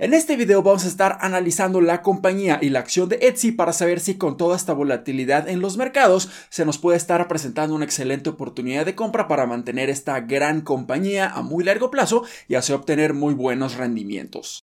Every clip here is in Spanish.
En este video vamos a estar analizando la compañía y la acción de Etsy para saber si con toda esta volatilidad en los mercados se nos puede estar presentando una excelente oportunidad de compra para mantener esta gran compañía a muy largo plazo y así obtener muy buenos rendimientos.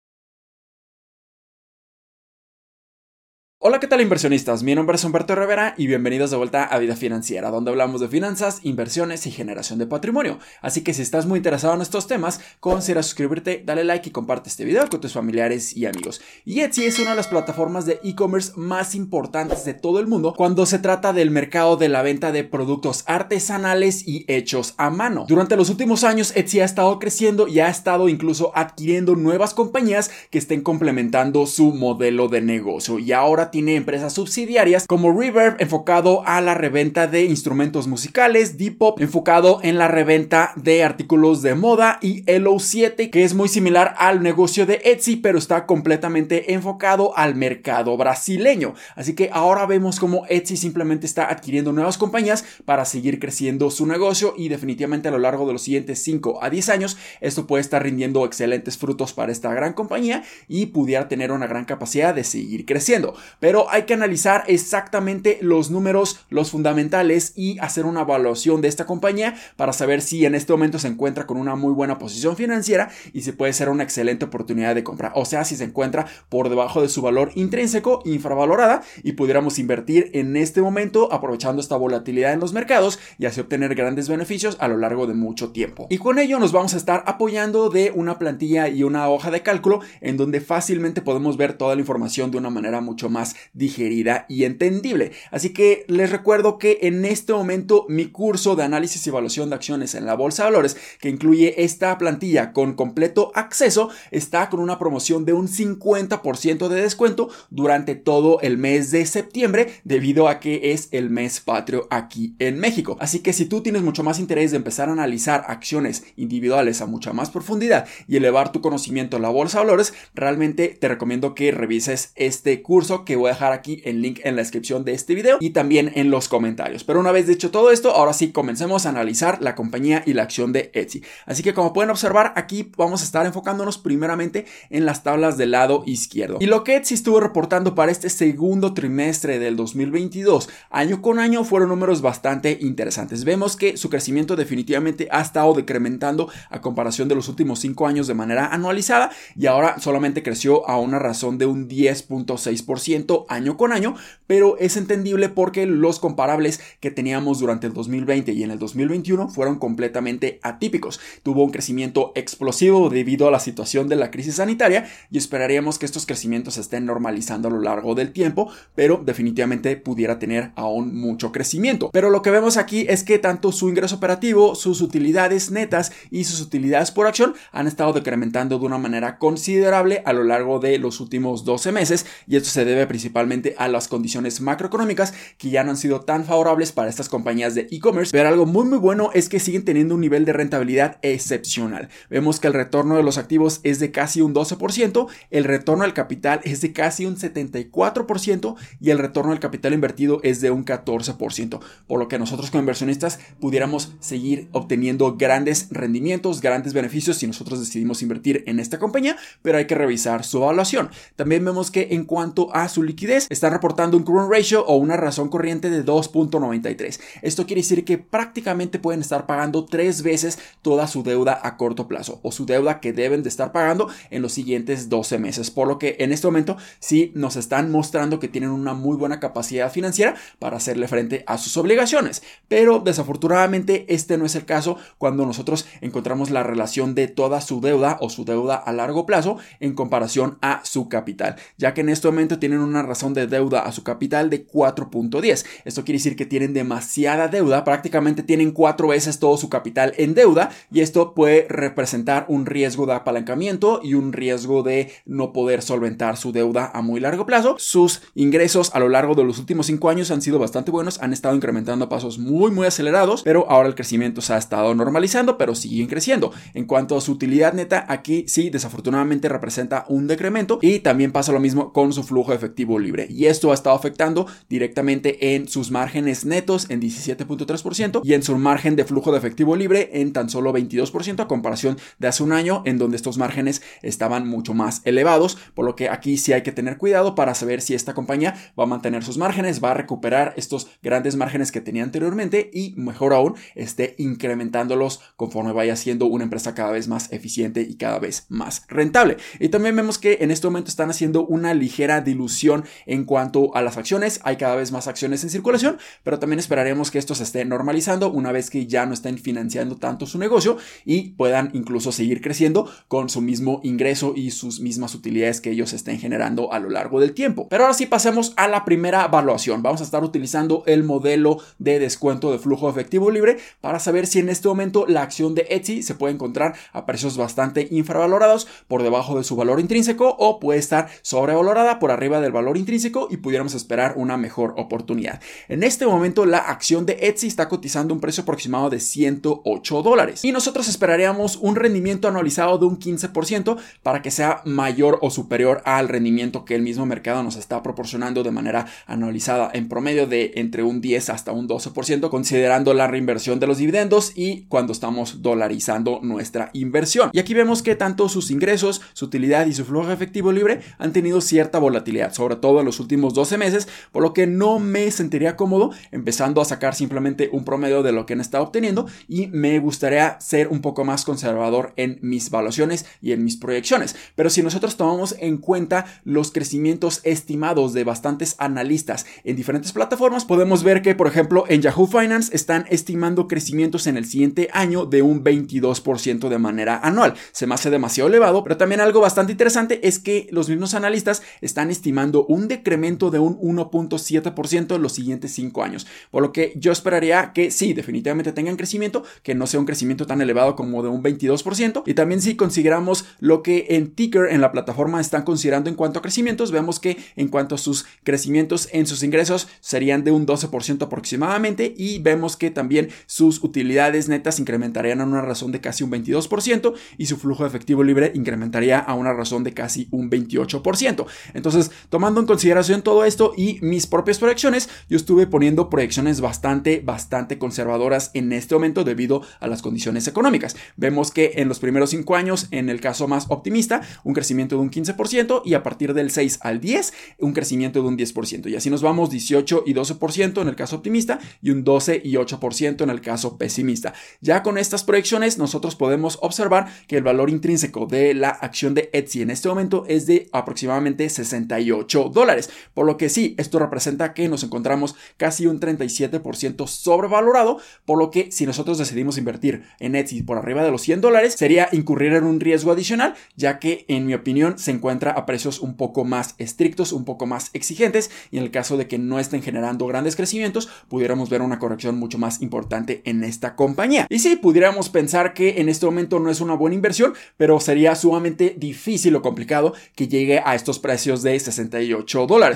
Hola, ¿qué tal inversionistas? Mi nombre es Humberto Rivera y bienvenidos de vuelta a Vida Financiera, donde hablamos de finanzas, inversiones y generación de patrimonio. Así que si estás muy interesado en estos temas, considera suscribirte, dale like y comparte este video con tus familiares y amigos. Y Etsy es una de las plataformas de e-commerce más importantes de todo el mundo cuando se trata del mercado de la venta de productos artesanales y hechos a mano. Durante los últimos años, Etsy ha estado creciendo y ha estado incluso adquiriendo nuevas compañías que estén complementando su modelo de negocio. Y ahora tiene empresas subsidiarias como Reverb enfocado a la reventa de instrumentos musicales, Depop enfocado en la reventa de artículos de moda y Elo7 que es muy similar al negocio de Etsy pero está completamente enfocado al mercado brasileño. Así que ahora vemos como Etsy simplemente está adquiriendo nuevas compañías para seguir creciendo su negocio y definitivamente a lo largo de los siguientes 5 a 10 años esto puede estar rindiendo excelentes frutos para esta gran compañía y pudiera tener una gran capacidad de seguir creciendo pero hay que analizar exactamente los números, los fundamentales y hacer una evaluación de esta compañía para saber si en este momento se encuentra con una muy buena posición financiera y si puede ser una excelente oportunidad de compra. O sea, si se encuentra por debajo de su valor intrínseco, infravalorada y pudiéramos invertir en este momento aprovechando esta volatilidad en los mercados y así obtener grandes beneficios a lo largo de mucho tiempo. Y con ello nos vamos a estar apoyando de una plantilla y una hoja de cálculo en donde fácilmente podemos ver toda la información de una manera mucho más digerida y entendible. Así que les recuerdo que en este momento mi curso de análisis y evaluación de acciones en la bolsa de valores, que incluye esta plantilla con completo acceso, está con una promoción de un 50% de descuento durante todo el mes de septiembre, debido a que es el mes patrio aquí en México. Así que si tú tienes mucho más interés de empezar a analizar acciones individuales a mucha más profundidad y elevar tu conocimiento en la bolsa de valores, realmente te recomiendo que revises este curso que voy a dejar aquí el link en la descripción de este video y también en los comentarios. Pero una vez dicho todo esto, ahora sí comencemos a analizar la compañía y la acción de Etsy. Así que como pueden observar, aquí vamos a estar enfocándonos primeramente en las tablas del lado izquierdo. Y lo que Etsy estuvo reportando para este segundo trimestre del 2022, año con año, fueron números bastante interesantes. Vemos que su crecimiento definitivamente ha estado decrementando a comparación de los últimos cinco años de manera anualizada y ahora solamente creció a una razón de un 10.6% año con año, pero es entendible porque los comparables que teníamos durante el 2020 y en el 2021 fueron completamente atípicos. Tuvo un crecimiento explosivo debido a la situación de la crisis sanitaria y esperaríamos que estos crecimientos estén normalizando a lo largo del tiempo, pero definitivamente pudiera tener aún mucho crecimiento. Pero lo que vemos aquí es que tanto su ingreso operativo, sus utilidades netas y sus utilidades por acción han estado decrementando de una manera considerable a lo largo de los últimos 12 meses y esto se debe principalmente principalmente a las condiciones macroeconómicas que ya no han sido tan favorables para estas compañías de e-commerce, pero algo muy muy bueno es que siguen teniendo un nivel de rentabilidad excepcional. Vemos que el retorno de los activos es de casi un 12%, el retorno al capital es de casi un 74% y el retorno al capital invertido es de un 14%, por lo que nosotros como inversionistas pudiéramos seguir obteniendo grandes rendimientos, grandes beneficios si nosotros decidimos invertir en esta compañía, pero hay que revisar su evaluación. También vemos que en cuanto a su liquidez, están reportando un current ratio o una razón corriente de 2.93. Esto quiere decir que prácticamente pueden estar pagando tres veces toda su deuda a corto plazo o su deuda que deben de estar pagando en los siguientes 12 meses. Por lo que en este momento sí nos están mostrando que tienen una muy buena capacidad financiera para hacerle frente a sus obligaciones. Pero desafortunadamente este no es el caso cuando nosotros encontramos la relación de toda su deuda o su deuda a largo plazo en comparación a su capital, ya que en este momento tienen una razón de deuda a su capital de 4.10. Esto quiere decir que tienen demasiada deuda, prácticamente tienen cuatro veces todo su capital en deuda y esto puede representar un riesgo de apalancamiento y un riesgo de no poder solventar su deuda a muy largo plazo. Sus ingresos a lo largo de los últimos cinco años han sido bastante buenos, han estado incrementando a pasos muy muy acelerados, pero ahora el crecimiento se ha estado normalizando, pero siguen creciendo. En cuanto a su utilidad neta, aquí sí desafortunadamente representa un decremento y también pasa lo mismo con su flujo efectivo efectivo libre. Y esto ha estado afectando directamente en sus márgenes netos en 17.3% y en su margen de flujo de efectivo libre en tan solo 22% a comparación de hace un año en donde estos márgenes estaban mucho más elevados, por lo que aquí sí hay que tener cuidado para saber si esta compañía va a mantener sus márgenes, va a recuperar estos grandes márgenes que tenía anteriormente y mejor aún esté incrementándolos conforme vaya siendo una empresa cada vez más eficiente y cada vez más rentable. Y también vemos que en este momento están haciendo una ligera dilución en cuanto a las acciones, hay cada vez más acciones en circulación, pero también esperaremos que esto se esté normalizando una vez que ya no estén financiando tanto su negocio y puedan incluso seguir creciendo con su mismo ingreso y sus mismas utilidades que ellos estén generando a lo largo del tiempo. Pero ahora sí pasemos a la primera evaluación. Vamos a estar utilizando el modelo de descuento de flujo efectivo libre para saber si en este momento la acción de Etsy se puede encontrar a precios bastante infravalorados por debajo de su valor intrínseco o puede estar sobrevalorada por arriba del valor intrínseco y pudiéramos esperar una mejor oportunidad. En este momento la acción de Etsy está cotizando un precio aproximado de 108 dólares y nosotros esperaríamos un rendimiento anualizado de un 15% para que sea mayor o superior al rendimiento que el mismo mercado nos está proporcionando de manera anualizada en promedio de entre un 10 hasta un 12% considerando la reinversión de los dividendos y cuando estamos dolarizando nuestra inversión. Y aquí vemos que tanto sus ingresos, su utilidad y su flujo efectivo libre han tenido cierta volatilidad, todo en los últimos 12 meses, por lo que no me sentiría cómodo empezando a sacar simplemente un promedio de lo que han estado obteniendo y me gustaría ser un poco más conservador en mis valuaciones y en mis proyecciones. Pero si nosotros tomamos en cuenta los crecimientos estimados de bastantes analistas en diferentes plataformas, podemos ver que, por ejemplo, en Yahoo Finance están estimando crecimientos en el siguiente año de un 22% de manera anual. Se me hace demasiado elevado, pero también algo bastante interesante es que los mismos analistas están estimando un decremento de un 1.7% en los siguientes 5 años. Por lo que yo esperaría que sí, definitivamente tengan crecimiento, que no sea un crecimiento tan elevado como de un 22%. Y también si consideramos lo que en Ticker, en la plataforma, están considerando en cuanto a crecimientos, vemos que en cuanto a sus crecimientos en sus ingresos serían de un 12% aproximadamente y vemos que también sus utilidades netas incrementarían a una razón de casi un 22% y su flujo de efectivo libre incrementaría a una razón de casi un 28%. Entonces, tomando en consideración todo esto y mis propias proyecciones, yo estuve poniendo proyecciones bastante, bastante conservadoras en este momento debido a las condiciones económicas. Vemos que en los primeros 5 años, en el caso más optimista, un crecimiento de un 15% y a partir del 6 al 10, un crecimiento de un 10%. Y así nos vamos 18 y 12% en el caso optimista y un 12 y 8% en el caso pesimista. Ya con estas proyecciones, nosotros podemos observar que el valor intrínseco de la acción de Etsy en este momento es de aproximadamente 68 dólares. Por lo que sí, esto representa que nos encontramos casi un 37% sobrevalorado, por lo que si nosotros decidimos invertir en Etsy por arriba de los 100 dólares, sería incurrir en un riesgo adicional, ya que en mi opinión se encuentra a precios un poco más estrictos, un poco más exigentes, y en el caso de que no estén generando grandes crecimientos, pudiéramos ver una corrección mucho más importante en esta compañía. Y sí, pudiéramos pensar que en este momento no es una buena inversión, pero sería sumamente difícil o complicado que llegue a estos precios de 68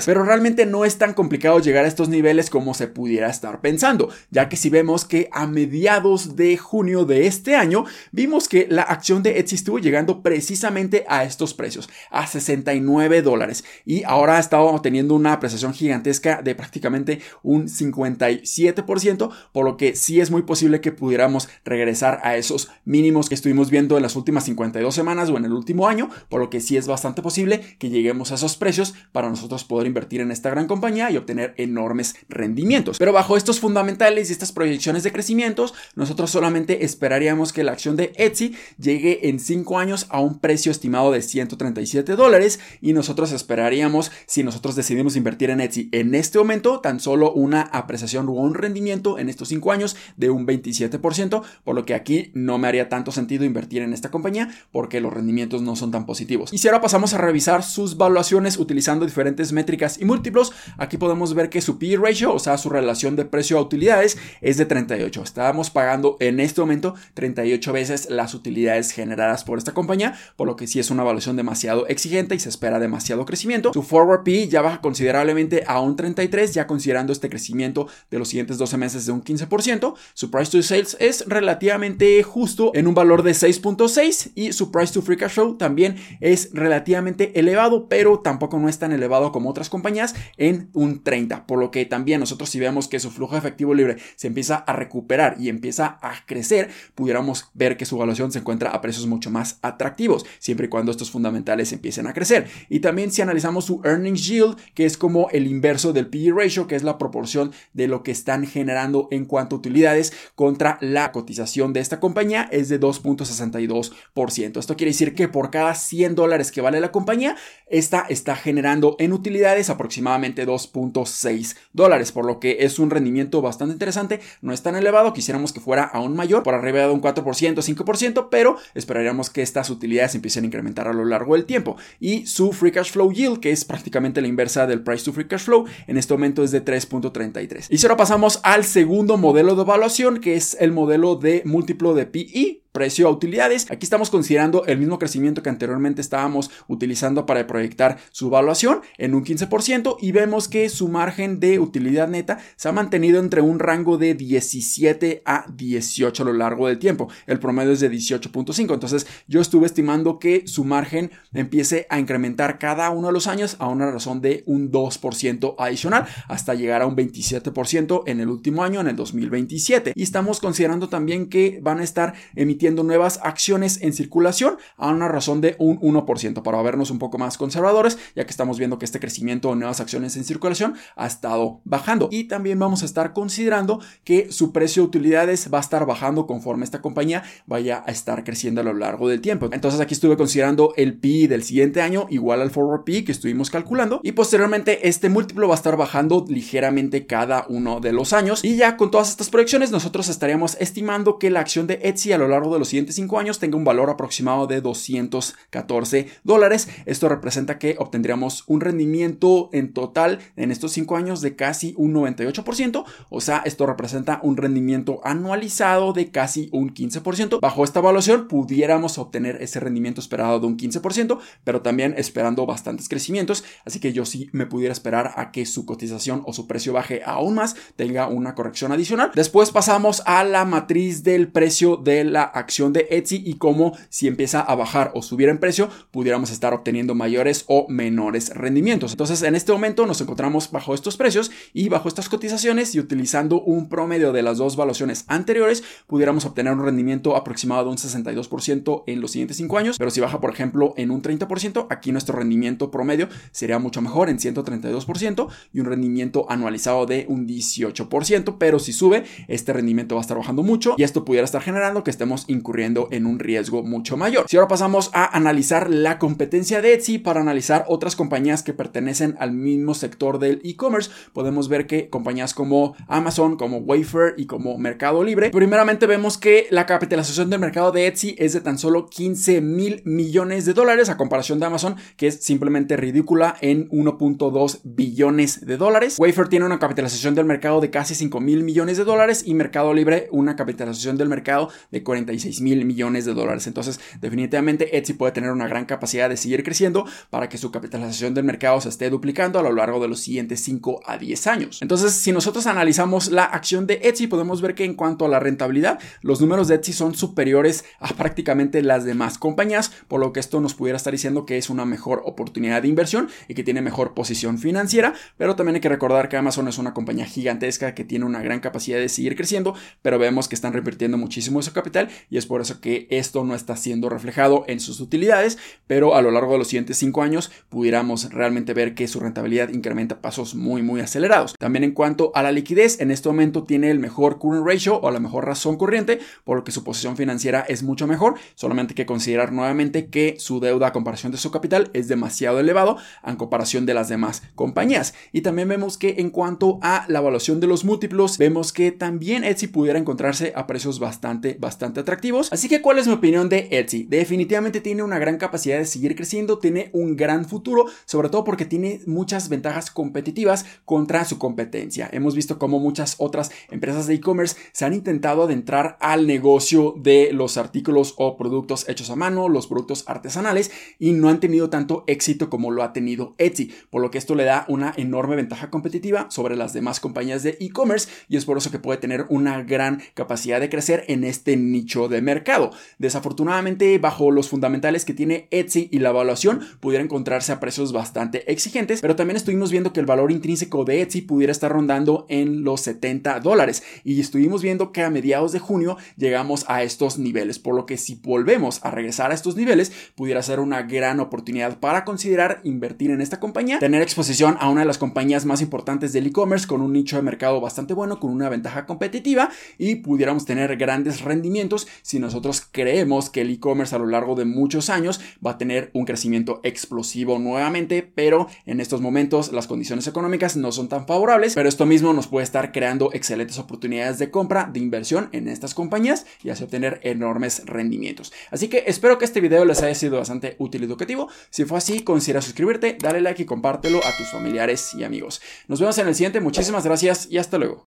Pero realmente no es tan complicado llegar a estos niveles como se pudiera estar pensando, ya que si vemos que a mediados de junio de este año vimos que la acción de Etsy estuvo llegando precisamente a estos precios, a 69 dólares, y ahora ha estado teniendo una apreciación gigantesca de prácticamente un 57%, por lo que sí es muy posible que pudiéramos regresar a esos mínimos que estuvimos viendo en las últimas 52 semanas o en el último año, por lo que sí es bastante posible que lleguemos a esos precios para nosotros poder invertir en esta gran compañía y obtener enormes rendimientos. Pero bajo estos fundamentales y estas proyecciones de crecimientos, nosotros solamente esperaríamos que la acción de Etsy llegue en 5 años a un precio estimado de 137 dólares y nosotros esperaríamos, si nosotros decidimos invertir en Etsy en este momento, tan solo una apreciación o un rendimiento en estos 5 años de un 27%, por lo que aquí no me haría tanto sentido invertir en esta compañía porque los rendimientos no son tan positivos. Y si ahora pasamos a revisar sus valuaciones utilizando diferentes métricas y múltiplos, aquí podemos ver que su P ratio, o sea, su relación de precio a utilidades, es de 38. Estábamos pagando en este momento 38 veces las utilidades generadas por esta compañía, por lo que sí es una evaluación demasiado exigente y se espera demasiado crecimiento. Su forward P ya baja considerablemente a un 33, ya considerando este crecimiento de los siguientes 12 meses de un 15%. Su price to sales es relativamente justo en un valor de 6.6 y su price to free cash flow también es relativamente elevado, pero tampoco no es tan elevado como otras compañías en un 30, por lo que también nosotros si vemos que su flujo efectivo libre se empieza a recuperar y empieza a crecer, pudiéramos ver que su evaluación se encuentra a precios mucho más atractivos, siempre y cuando estos fundamentales empiecen a crecer. Y también si analizamos su earnings yield, que es como el inverso del PE ratio, que es la proporción de lo que están generando en cuanto a utilidades contra la cotización de esta compañía, es de 2.62%. Esto quiere decir que por cada 100 dólares que vale la compañía, esta está generando en utilidades aproximadamente 2.6 dólares, por lo que es un rendimiento bastante interesante, no es tan elevado, quisiéramos que fuera aún mayor, por arriba de un 4%, 5%, pero esperaríamos que estas utilidades empiecen a incrementar a lo largo del tiempo. Y su free cash flow yield, que es prácticamente la inversa del price to free cash flow, en este momento es de 3.33. Y si ahora pasamos al segundo modelo de evaluación, que es el modelo de múltiplo de PE, precio a utilidades. Aquí estamos considerando el mismo crecimiento que anteriormente estábamos utilizando para proyectar su evaluación en un 15% y vemos que su margen de utilidad neta se ha mantenido entre un rango de 17 a 18 a lo largo del tiempo. El promedio es de 18.5. Entonces yo estuve estimando que su margen empiece a incrementar cada uno de los años a una razón de un 2% adicional hasta llegar a un 27% en el último año, en el 2027. Y estamos considerando también que van a estar emitiendo nuevas acciones en circulación a una razón de un 1% para vernos un poco más conservadores, ya que estamos viendo que este crecimiento de nuevas acciones en circulación ha estado bajando. Y también vamos a estar considerando que su precio de utilidades va a estar bajando conforme esta compañía vaya a estar creciendo a lo largo del tiempo. Entonces aquí estuve considerando el PI del siguiente año igual al forward PI que estuvimos calculando y posteriormente este múltiplo va a estar bajando ligeramente cada uno de los años y ya con todas estas proyecciones nosotros estaríamos estimando que la acción de Etsy a lo largo de los siguientes 5 años tenga un valor aproximado de 214 dólares. Esto representa que obtendríamos un rendimiento en total en estos 5 años de casi un 98%. O sea, esto representa un rendimiento anualizado de casi un 15%. Bajo esta evaluación pudiéramos obtener ese rendimiento esperado de un 15%, pero también esperando bastantes crecimientos. Así que yo sí me pudiera esperar a que su cotización o su precio baje aún más, tenga una corrección adicional. Después pasamos a la matriz del precio de la acción de Etsy y cómo si empieza a bajar o subir en precio, pudiéramos estar obteniendo mayores o menores rendimientos. Entonces, en este momento nos encontramos bajo estos precios y bajo estas cotizaciones y utilizando un promedio de las dos valuaciones anteriores, pudiéramos obtener un rendimiento aproximado de un 62% en los siguientes 5 años, pero si baja, por ejemplo, en un 30%, aquí nuestro rendimiento promedio sería mucho mejor en 132% y un rendimiento anualizado de un 18%, pero si sube, este rendimiento va a estar bajando mucho y esto pudiera estar generando que estemos incurriendo en un riesgo mucho mayor. Si ahora pasamos a analizar la competencia de Etsy para analizar otras compañías que pertenecen al mismo sector del e-commerce, podemos ver que compañías como Amazon, como Wayfair y como Mercado Libre, primeramente vemos que la capitalización del mercado de Etsy es de tan solo 15 mil millones de dólares a comparación de Amazon, que es simplemente ridícula en 1.2 billones de dólares. Wayfair tiene una capitalización del mercado de casi 5 mil millones de dólares y Mercado Libre una capitalización del mercado de 45 mil millones de dólares. Entonces, definitivamente Etsy puede tener una gran capacidad de seguir creciendo para que su capitalización del mercado se esté duplicando a lo largo de los siguientes 5 a 10 años. Entonces, si nosotros analizamos la acción de Etsy, podemos ver que en cuanto a la rentabilidad, los números de Etsy son superiores a prácticamente las demás compañías, por lo que esto nos pudiera estar diciendo que es una mejor oportunidad de inversión y que tiene mejor posición financiera, pero también hay que recordar que Amazon es una compañía gigantesca que tiene una gran capacidad de seguir creciendo, pero vemos que están revirtiendo muchísimo su capital y es por eso que esto no está siendo reflejado en sus utilidades, pero a lo largo de los siguientes 5 años pudiéramos realmente ver que su rentabilidad incrementa pasos muy muy acelerados. También en cuanto a la liquidez, en este momento tiene el mejor current ratio o la mejor razón corriente, por lo que su posición financiera es mucho mejor, solamente hay que considerar nuevamente que su deuda a comparación de su capital es demasiado elevado en comparación de las demás compañías. Y también vemos que en cuanto a la evaluación de los múltiplos, vemos que también Etsy pudiera encontrarse a precios bastante bastante atractivos Así que, ¿cuál es mi opinión de Etsy? Definitivamente tiene una gran capacidad de seguir creciendo, tiene un gran futuro, sobre todo porque tiene muchas ventajas competitivas contra su competencia. Hemos visto cómo muchas otras empresas de e-commerce se han intentado adentrar al negocio de los artículos o productos hechos a mano, los productos artesanales, y no han tenido tanto éxito como lo ha tenido Etsy, por lo que esto le da una enorme ventaja competitiva sobre las demás compañías de e-commerce y es por eso que puede tener una gran capacidad de crecer en este nicho de mercado. Desafortunadamente, bajo los fundamentales que tiene Etsy y la evaluación, pudiera encontrarse a precios bastante exigentes, pero también estuvimos viendo que el valor intrínseco de Etsy pudiera estar rondando en los 70 dólares y estuvimos viendo que a mediados de junio llegamos a estos niveles, por lo que si volvemos a regresar a estos niveles, pudiera ser una gran oportunidad para considerar invertir en esta compañía, tener exposición a una de las compañías más importantes del e-commerce con un nicho de mercado bastante bueno, con una ventaja competitiva y pudiéramos tener grandes rendimientos si nosotros creemos que el e-commerce a lo largo de muchos años va a tener un crecimiento explosivo nuevamente, pero en estos momentos las condiciones económicas no son tan favorables, pero esto mismo nos puede estar creando excelentes oportunidades de compra, de inversión en estas compañías y así obtener enormes rendimientos. Así que espero que este video les haya sido bastante útil y educativo. Si fue así, considera suscribirte, dale like y compártelo a tus familiares y amigos. Nos vemos en el siguiente, muchísimas gracias y hasta luego.